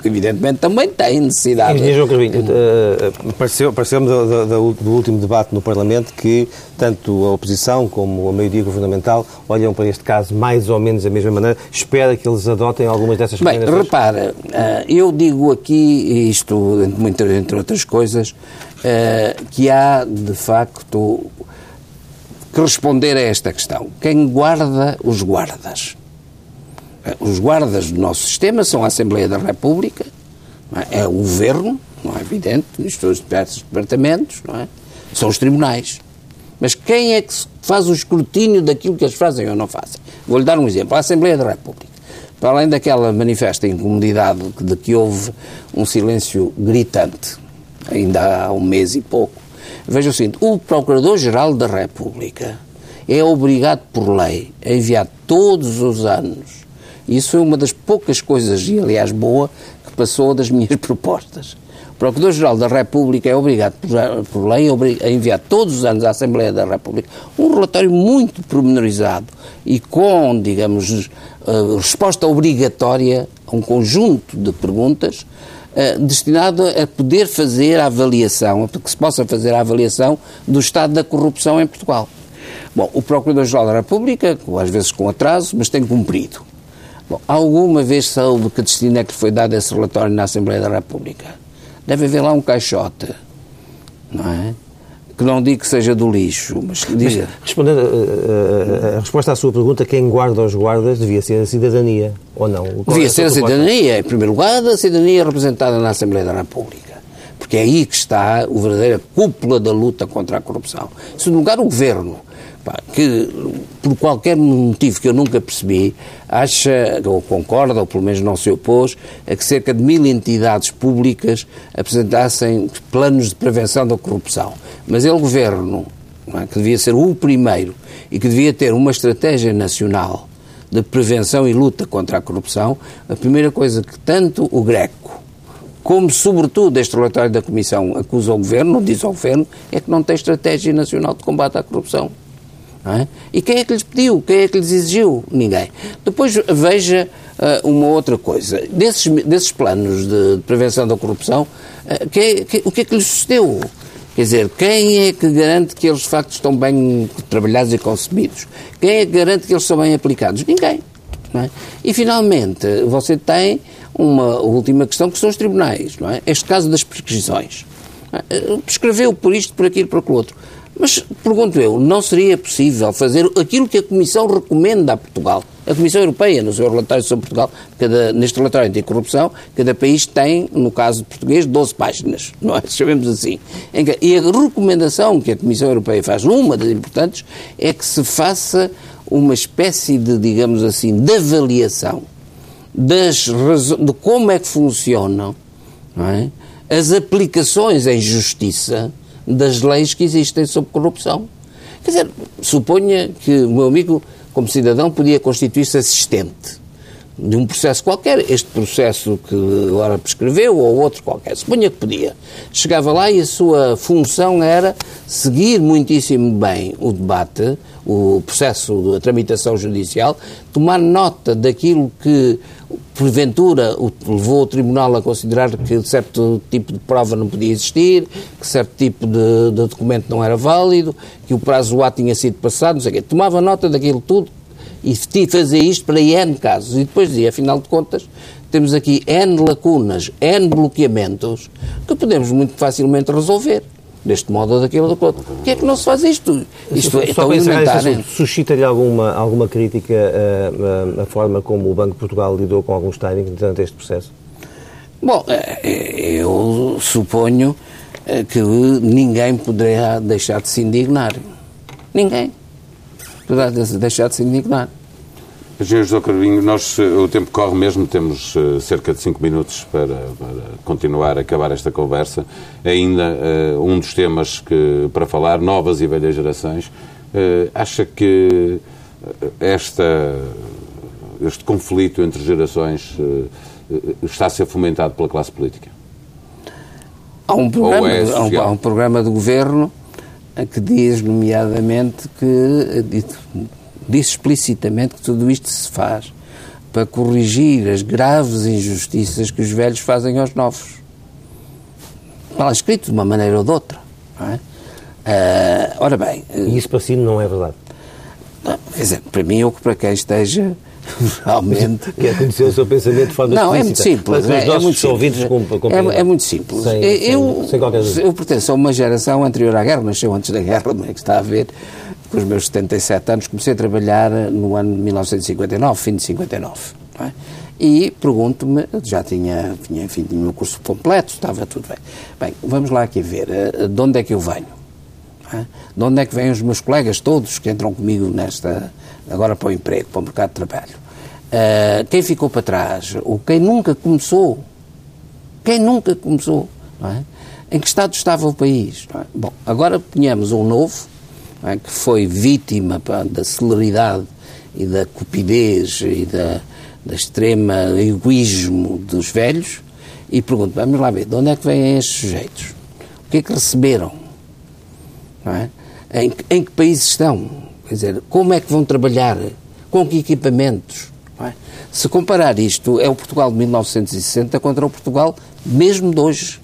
que evidentemente também tem necessidade. Engenheiro João Carvinho, uh, pareceu, pareceu-me do, do, do, último debate no Parlamento que tanto a oposição como a maioria governamental olham para este caso mais ou menos da mesma maneira. Espera que eles adotem algumas dessas Bem, repara, uh, eu digo aqui, isto entre, entre outras coisas, uh, que há de facto que responder a esta questão. Quem guarda os guardas? Os guardas do nosso sistema são a Assembleia da República, é? é? o Governo, não é evidente, os seus diversos departamentos, não é? são os tribunais. Mas quem é que faz o escrutínio daquilo que eles fazem ou não fazem? Vou-lhe dar um exemplo. A Assembleia da República. Para além daquela manifesta incomodidade de que houve um silêncio gritante, ainda há um mês e pouco, Veja o seguinte: o Procurador-Geral da República é obrigado por lei a enviar todos os anos. Isso foi uma das poucas coisas, e aliás boa, que passou das minhas *laughs* propostas. O Procurador-Geral da República é obrigado por, lei a enviar todos os anos à Assembleia da República um relatório muito pormenorizado e com, digamos, uh, resposta obrigatória a um conjunto de perguntas destinado a poder fazer a avaliação, para que se possa fazer a avaliação do estado da corrupção em Portugal. Bom, o Procurador-Geral da República, às vezes com atraso, mas tem cumprido. Bom, alguma vez soube que destino é que foi dado esse relatório na Assembleia da República? Deve haver lá um caixote, não é? Que não digo que seja do lixo, mas diga. Respondendo a, eh, a, eh, a, resposta à sua pergunta, quem guarda os guardas devia ser a cidadania, ou não? Qual devia é ser a cidadania, em primeiro lugar, a cidadania representada na Assembleia da República. Porque é aí que está a verdadeira cúpula da luta contra a corrupção. Em segundo lugar, o governo, que, por qualquer motivo que eu nunca percebi, acha, ou concorda, ou pelo menos não se opôs, a que cerca de mil entidades públicas apresentassem planos de prevenção da corrupção. Mas ele, governo, é, que devia ser o primeiro e que devia ter uma estratégia nacional de prevenção e luta contra a corrupção, a primeira coisa que tanto o Greco como, sobretudo, este relatório da Comissão acusa o Governo, diz ao Governo, é que não tem estratégia nacional de combate à corrupção. É? E quem é que lhes pediu? Quem é que lhes exigiu? Ninguém. Depois veja uh, uma outra coisa. Desses, desses planos de, de prevenção da corrupção, uh, que, que, o que é que lhes sucedeu? Quer dizer, quem é que garante que eles de facto estão bem trabalhados e concebidos? Quem é que garante que eles são bem aplicados? Ninguém. É? E finalmente, você tem uma última questão que são os tribunais. Não é? Este caso das prescrições. É? Prescreveu por isto, por aquilo, por aquilo outro. Mas, pergunto eu, não seria possível fazer aquilo que a Comissão recomenda a Portugal? A Comissão Europeia, no seu relatório sobre Portugal, cada, neste relatório anticorrupção, cada país tem, no caso português, 12 páginas, *laughs* não é? Sabemos assim. E a recomendação que a Comissão Europeia faz, uma das importantes, é que se faça uma espécie de, digamos assim, de avaliação das de como é que funcionam é? as aplicações em justiça das leis que existem sobre corrupção. Quer dizer, suponha que o meu amigo, como cidadão, podia constituir-se assistente de um processo qualquer, este processo que agora prescreveu ou outro qualquer, suponha que podia. Chegava lá e a sua função era seguir muitíssimo bem o debate, o processo da tramitação judicial, tomar nota daquilo que porventura levou o Tribunal a considerar que certo tipo de prova não podia existir, que certo tipo de, de documento não era válido, que o prazo ato tinha sido passado, não sei o quê. Tomava nota daquilo tudo e fazia isto para N casos. E depois dizia, afinal de contas, temos aqui N lacunas, N bloqueamentos que podemos muito facilmente resolver deste modo ou daquele ou outro. Porquê é que não se faz isto? Isto é tão elementar. Suscita-lhe alguma, alguma crítica uh, uh, a forma como o Banco de Portugal lidou com alguns timings durante este processo? Bom, eh, eu suponho que ninguém poderá deixar de se indignar. Ninguém deixar de se indignar. Engenheiro José Carvinho, nós, o tempo corre mesmo, temos uh, cerca de cinco minutos para, para, continuar a acabar esta conversa. Ainda uh, um dos temas que, para falar, novas e velhas gerações. Uh, acha que esta, este conflito entre gerações está a ser fomentado pela classe política? Há um programa, é há, um, há um programa de governo que diz, nomeadamente, que disse explicitamente que tudo isto se faz para corrigir as graves injustiças que os velhos fazem aos novos. Está lá escrito de uma maneira ou de outra. É? Uh, ora bem. E isso para si não é verdade? Não, quer dizer, para mim ou para quem esteja realmente. Quer conhecer o seu pensamento de forma Não, é muito simples. É, é, muito simples. É, é, muito simples. Sem, eu, sem, eu pertenço a uma geração anterior à guerra, nasceu antes da guerra, não é que está a ver com os meus 77 anos, comecei a trabalhar no ano de 1959, fim de 59. É? E pergunto-me, já tinha, tinha, enfim, tinha o meu curso completo, estava tudo bem. Bem, vamos lá aqui ver, eh, de onde é que eu venho? É? De onde é que vêm os meus colegas todos que entram comigo nesta, agora para o emprego, para o mercado de trabalho? Uh, quem ficou para trás? Ou quem nunca começou? Quem nunca começou? É? Em que estado estava o país? É? Bom, agora ponhamos um novo, é? que foi vítima pá, da celeridade e da cupidez e da, da extrema egoísmo dos velhos e pergunto, vamos lá ver, de onde é que vêm estes sujeitos? O que é que receberam? É? Em, em, que país estão? Quer dizer, como é que vão trabalhar? Com que equipamentos? É? Se comparar isto, é o Portugal de 1960 contra o Portugal mesmo de hoje.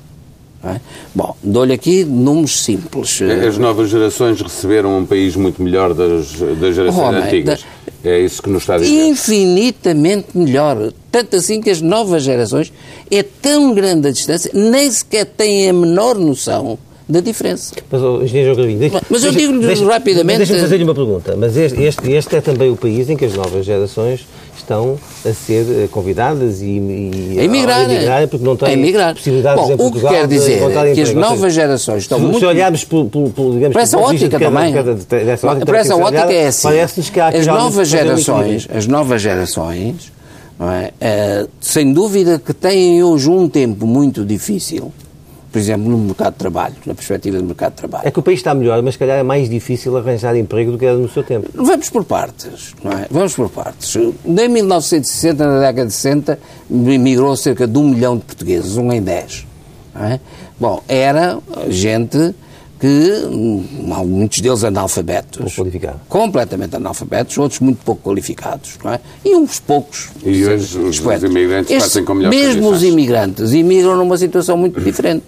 É? Bom, dou-lhe aqui números simples. As novas gerações receberam um país muito melhor das, das gerações antigas. Da... É isso que nos está a dizer. Infinitamente melhor. Tanto assim que as novas gerações é tão grande a distância, nem sequer têm a menor noção da diferença. Mas, oh, engenheiro Gravinho, deixa, mas eu digo-lhe rapidamente... Deixa-me fazer-lhe uma pergunta. Mas este, este, este é também o país em que as novas gerações estão a ser eh, convidadas e, e a emigrar, a emigrar porque não têm emigrar. possibilidades Bom, em Portugal O que quer dizer que as novas gerações estão se, muito... Se olharmos por, por, por, digamos, para essa ótica também. para essa ótica é assim. Que as novas gerações, as novas gerações, é? uh, sem dúvida que têm hoje um tempo muito difícil por exemplo, no mercado de trabalho, na perspectiva do mercado de trabalho. É que o país está melhor, mas se calhar é mais difícil arranjar emprego do que era no seu tempo. Vamos por partes, não é? Vamos por partes. Em 1960, na década de 60, emigrou cerca de um milhão de portugueses, um em dez. É? Bom, era gente que muitos deles analfabetos. Pouco qualificados. Completamente analfabetos, outros muito pouco qualificados, não é? E uns poucos. E hoje os, os imigrantes partem com melhor Mesmo os imigrantes imigram numa situação muito *laughs* diferente.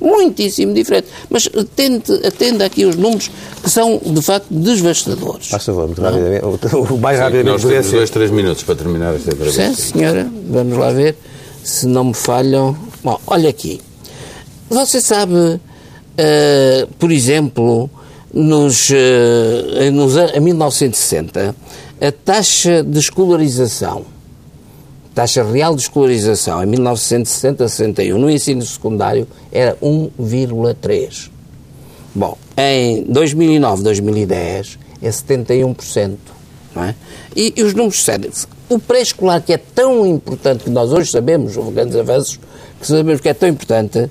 Muitíssimo diferente. Mas atende, atende aqui os números que são, de facto, devastadores. Faz favor, muito rapidamente. O mais Sim, rapidamente. Nós temos dois, três minutos para terminar esta entrevista. Sim, senhora. Vamos lá ver se não me falham. Bom, olha aqui. Você sabe Uh, por exemplo, nos, uh, nos, em 1960, a taxa de escolarização, taxa real de escolarização, em 1960-61, no ensino secundário, era 1,3%. Bom, em 2009-2010 é 71%. Não é? E, e os números sérios. O pré-escolar, que é tão importante, que nós hoje sabemos, houve grandes avanços, que sabemos que é tão importante, eh,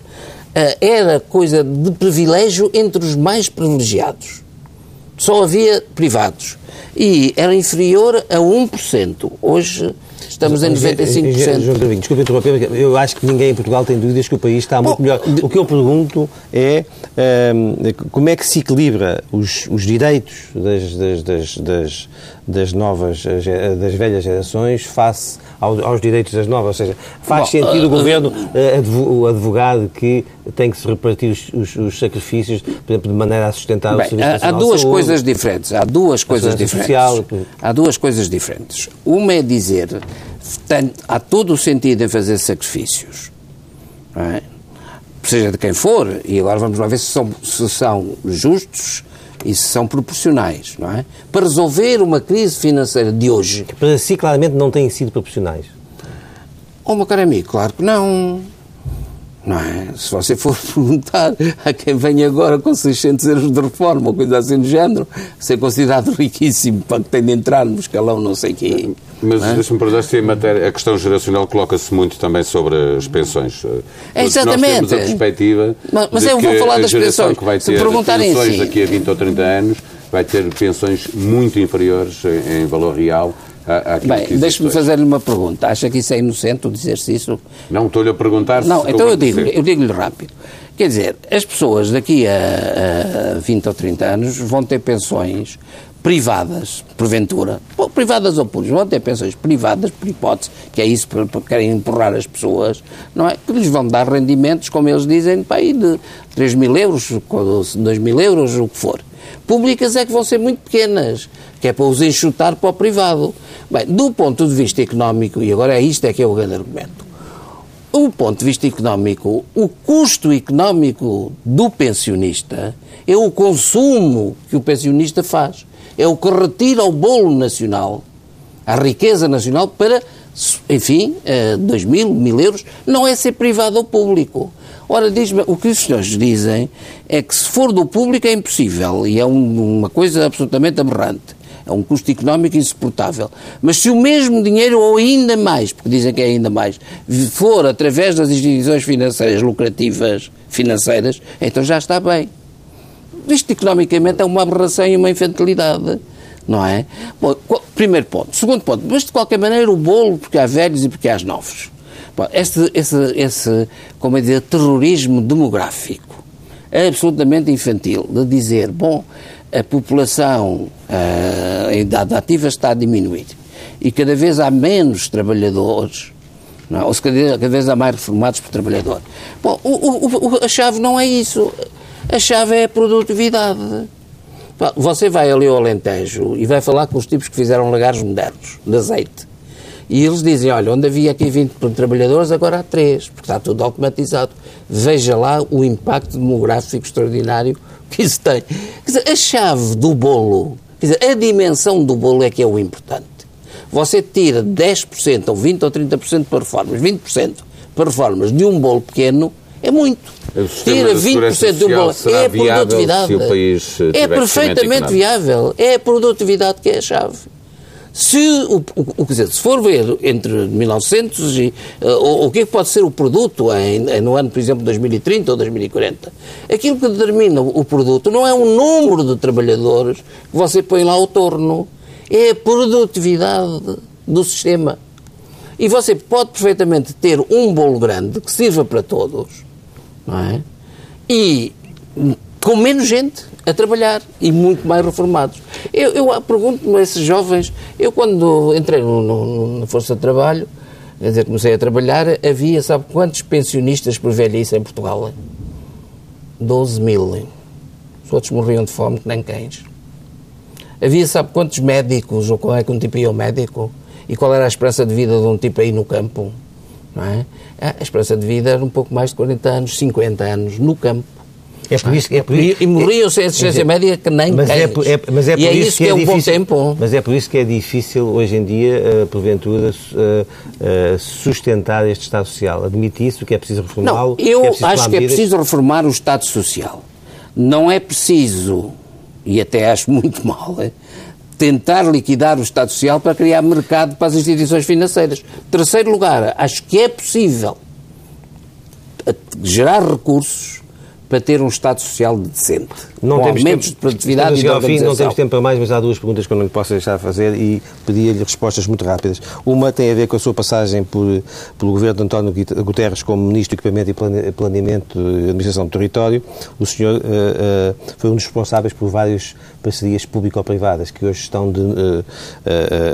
era coisa de privilégio entre os mais privilegiados. Só havia privados. E era inferior a 1%. Hoje estamos em 95%. João Carvinho, desculpe interromper, eu acho que ninguém em Portugal tem dúvidas que o país está muito Bom, melhor. O que eu pergunto é um, ehm, como é que se equilibra os, os direitos das, das, das, das, das novas, das velhas gerações face aos, aos direitos das novas. Ou seja, faz Bom, sentido uh, o governo, uh, o advogado, que tem que se repartir os, os, os, sacrifícios, por exemplo, de maneira a sustentar bem, o serviço Há duas coisas diferentes. Há duas coisas diferentes. Social. Há duas coisas diferentes. Uma é dizer, tem, há todo o sentido em fazer sacrifícios. É? Seja de quem for, e agora vamos lá ver se são, se são justos e se são proporcionais, não é? Para resolver uma crise financeira de hoje. Para si, claramente, não têm sido proporcionais. Oh, meu caro amigo, claro que não. Não é? Se você for *laughs* perguntar a quem vem agora com 600 euros de reforma ou coisa assim do género, ser considerado riquíssimo para que tem de entrar no escalão não sei quê. Mas é? deixa-me perguntar se a, matéria, a questão geracional coloca-se muito também sobre as pensões. É, exatamente. Nós temos a perspectiva mas, mas eu vou falar das pensões. que vai ter pensões daqui a 20 ou 30 anos vai ter pensões muito inferiores em, em valor real Bem, deixe-me fazer-lhe uma pergunta. Acha que isso é inocente, o dizer-se isso? Não, estou-lhe a perguntar Não, então eu digo-lhe eu digo rápido. Quer dizer, as pessoas daqui a, a 20 ou 30 anos vão ter pensões privadas, porventura, privadas ou públicas, vão ter pensões privadas, por hipótese, que é isso porque querem empurrar as pessoas, não é? Que lhes vão dar rendimentos, como eles dizem, aí de 3 mil euros, 2 mil euros, o que for. Públicas é que vão ser muito pequenas, que é para os enxutar para o privado. Bem, do ponto de vista económico, e agora é isto é que é o grande argumento, do ponto de vista económico, o custo económico do pensionista é o consumo que o pensionista faz. É o que retira ao bolo nacional, a riqueza nacional, para, enfim, 2 eh, mil, mil euros, não é ser privado ou público. Ora, diz-me, o que os senhores dizem é que se for do público é impossível e é um, uma coisa absolutamente aberrante. É um custo económico insuportável. Mas se o mesmo dinheiro, ou ainda mais, porque dizem que é ainda mais, for através das instituições financeiras lucrativas financeiras, então já está bem. Isto economicamente é uma aberração e uma infantilidade. Não é? Bom, primeiro ponto. Segundo ponto, mas de qualquer maneira o bolo, porque há velhos e porque há novos. Esse, esse, esse, como é dizer, terrorismo demográfico é absolutamente infantil de dizer, bom, a população, a idade ativa está a diminuir e cada vez há menos trabalhadores, não, é? ou se cada, cada vez há mais reformados por trabalhador. Bom, o, o, a chave não é isso. A chave é a produtividade. Você vai ali ao Alentejo e vai falar com os tipos que fizeram lagares modernos de azeite E eles dizem, olha, onde havia aqui 20 trabalhadores, agora há 3, porque está tudo automatizado. Veja lá o impacto demográfico extraordinário que isso tem. Quer dizer, a chave do bolo, quer dizer, a dimensão do bolo é que é o importante. Você tira 10% ou 20% ou 30% para reformas, 20% para reformas de um bolo pequeno, é muito. Tira 20% de um bolo. É a produtividade. é perfeitamente viável. É a produtividade que é a chave. Se, o, o, dizer, se for ver entre 1900 e uh, o, o que, é que pode ser o produto em, no ano, por exemplo, 2030 ou 2040, aquilo que determina o produto não é o número de trabalhadores que você põe lá ao torno, é a produtividade do sistema. E você pode perfeitamente ter um bolo grande que sirva para todos, não é? E com menos gente a trabalhar e muito mais reformados. Eu, eu pergunto-me a esses jovens, eu quando entrei no, no, na Força de Trabalho, quer dizer, comecei a trabalhar, havia, sabe quantos pensionistas por velhice em Portugal? 12 mil. Os outros morriam de fome que nem cães. Havia, sabe quantos médicos, ou qual é que um tipo ia ao médico? E qual era a esperança de vida de um tipo aí no campo? Não é? A esperança de vida era um pouco mais de 40 anos, 50 anos, no campo. É por isso, é por isso, e, e morriam sem assistência é, médica que nem mas é, é, mas é por e é isso que, é, um bom tempo. Mas é por isso que é difícil hoje em dia, uh, porventura, uh, uh, sustentar este Estado Social. Admite isso, que é preciso reformá-lo. Eu é acho que é preciso reformar o Estado Social. Não é preciso, e até acho muito *laughs* mal, é, tentar liquidar o Estado Social para criar mercado para as instituições financeiras. Terceiro lugar, acho que é possível gerar recursos para ter um Estado social decente, não com aumentos tempo, de produtividade e de ao fim, Não temos tempo para mais, mas há duas perguntas que eu não lhe posso deixar de fazer e pedia-lhe respostas muito rápidas. Uma tem a ver com a sua passagem por, pelo governo de António Guterres como Ministro do Equipamento e Planeamento e Administração do Território. O senhor uh, uh, foi um dos responsáveis por várias parcerias público-privadas que hoje estão de, uh,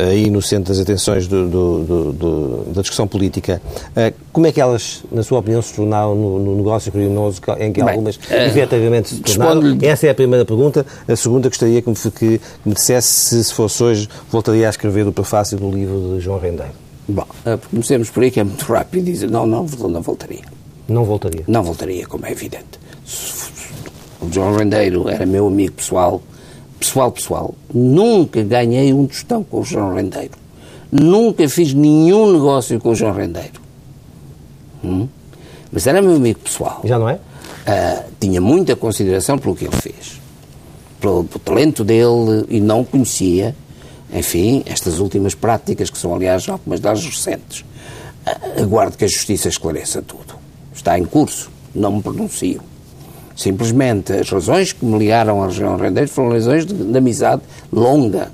aí no centro das atenções do, do, do, da discussão política. como é que elas, na sua opinião, se tornaram no, no negócio criminoso em que Bem, algumas efetivamente se tornaram. Essa é a primeira pergunta. A segunda gostaria que me, que, me dissesse se, se fosse hoje, voltaria a escrever o prefácio do livro de João Rendeiro. Bom, uh, comecemos por aí, que é muito rápido dizer não, não, não voltaria. Não voltaria? Não voltaria, como é evidente. O João Rendeiro era meu amigo pessoal, pessoal, pessoal. Nunca ganhei um tostão com o João Rendeiro. Nunca fiz nenhum negócio com o João Rendeiro. Hum? Mas era meu amigo pessoal. Já não é? Uh, tinha muita consideração pelo que ele fez, pelo, pelo talento dele e não conhecia, enfim, estas últimas práticas, que são, aliás, algumas das recentes. Uh, aguardo que a Justiça esclareça tudo. Está em curso, não me pronuncio. Simplesmente as razões que me ligaram a João Rendeiro foram razões de, de amizade longa.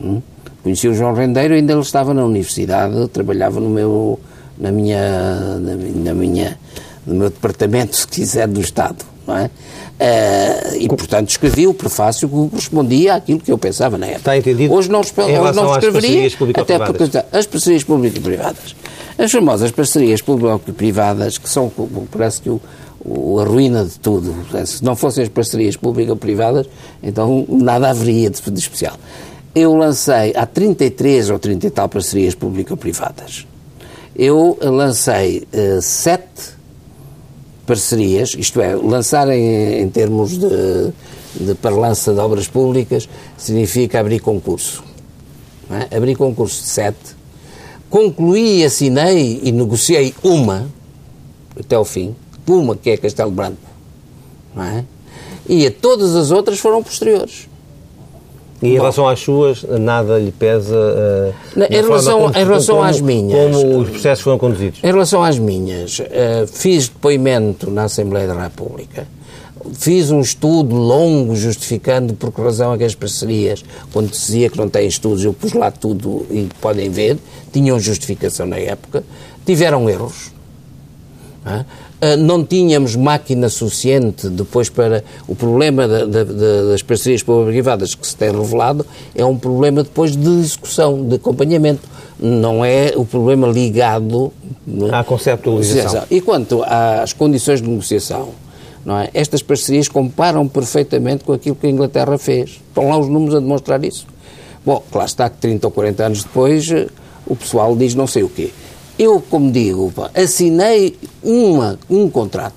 Hum? Conheci o João Rendeiro, ainda ele estava na universidade, trabalhava no meu, na minha, na, na minha no meu departamento, se quiser, do Estado. Não é? Uh, e, portanto, escrevi o prefácio que correspondia àquilo que eu pensava na época. Está entendido? Hoje não, hoje não escreveria, até porque as parcerias público-privadas. As famosas parcerias público-privadas, que são, parece que o, o, a ruína de tudo. Se não fossem as parcerias público-privadas, então nada haveria de, de especial. Eu lancei, há 33 ou 30 e tal parcerias público-privadas. Eu lancei uh, sete parcerias, isto é, lançar em, em termos de, de parlança de obras públicas significa abrir concurso. É? Abri concurso de sete, concluí, assinei e negociei uma, até ao fim, uma que é Castelo Branco, é? e a todas as outras foram posteriores. E em Bom, relação às suas, nada lhe pesa. Uh, na, em, relação, como, em relação como, às minhas. Como os processos foram conduzidos? Em relação às minhas, uh, fiz depoimento na Assembleia da República. Fiz um estudo longo justificando por que razão aquelas parcerias, quando dizia que não têm estudos, eu pus lá tudo e podem ver, tinham justificação na época, tiveram erros. É? Ah, não tínhamos máquina suficiente depois para. O problema da, da, das parcerias público-privadas que se tem revelado é um problema depois de execução, de acompanhamento. Não é o problema ligado é? à conceptualização. E quanto às condições de negociação, é? estas parcerias comparam perfeitamente com aquilo que a Inglaterra fez. Estão lá os números a demonstrar isso. Bom, claro está que 30 ou 40 anos depois o pessoal diz não sei o quê. Eu, como digo, assinei uma, um contrato.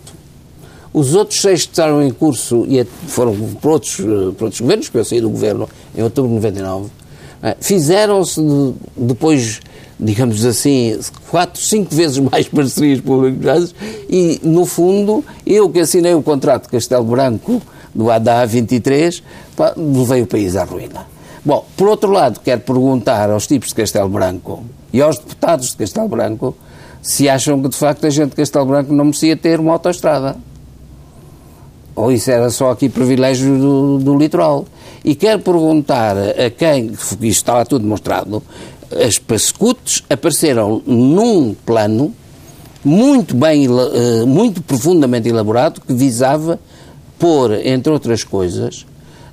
Os outros seis que estavam em curso e foram por outros, por outros governos, porque eu saí do governo em outubro de 99, é, fizeram-se depois, digamos assim, quatro, cinco vezes *laughs* mais parcerias públicas e, no fundo, eu que assinei o contrato de Castelo Branco do ADA 23, pá, levei o país à ruína. Bom, por outro lado, quero perguntar aos tipos de Castelo Branco e aos deputados de Castelo Branco se acham que de facto a gente de Castelo Branco não merecia ter uma autoestrada. Ou isso era só aqui privilégio do, do litoral. E quero perguntar a quem, isto está lá tudo demonstrado, as pascutes apareceram num plano muito bem, eh, muito profundamente elaborado que visava pôr, entre outras coisas,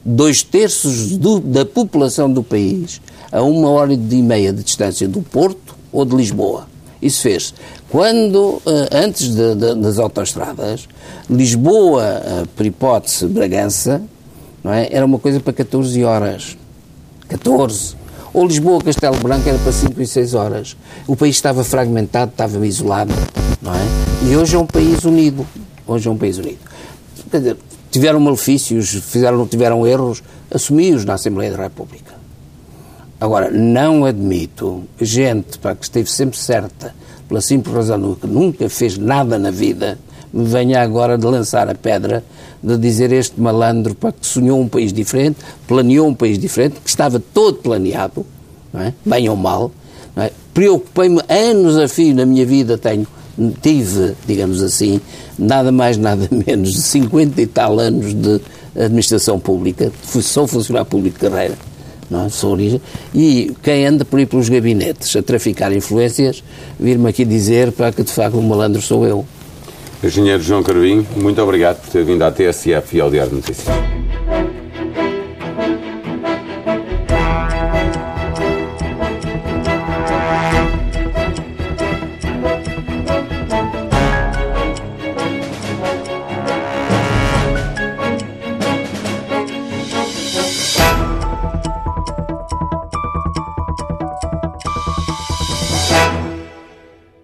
dois terços do, da população do país a uma hora e meia de distância do Porto ou de Lisboa. Isso fez. Quando, eh, antes de, de, das autoestradas, Lisboa, eh, por hipótese, Bragança, não é? era uma coisa para 14 horas. 14. Ou Lisboa, Castelo Branco era para 5 e 6 horas. O país estava fragmentado, estava isolado, não é? E hoje é um país unido. Hoje é um país unido. Quer dizer, tiveram malefícios, fizeram, tiveram erros, assumi-os na Assembleia da República. Agora, não admito gente para que esteve sempre certa, pela simples razão de que nunca fez nada na vida, me venha agora de lançar a pedra de dizer este malandro para que sonhou um país diferente, planeou um país diferente, que estava todo planeado, é? bem ou mal. É? Preocupei-me anos a fio na minha vida, tenho tive, digamos assim, nada mais, nada *laughs* menos de 50 e tal anos de administração pública, sou funcionário público de carreira, não é? sou origem, e quem anda por aí pelos gabinetes a traficar influências, vir-me aqui dizer para que de facto o malandro sou eu. Engenheiro João Carvinho, muito obrigado por ter vindo à TSF e ao Diário de Notícias.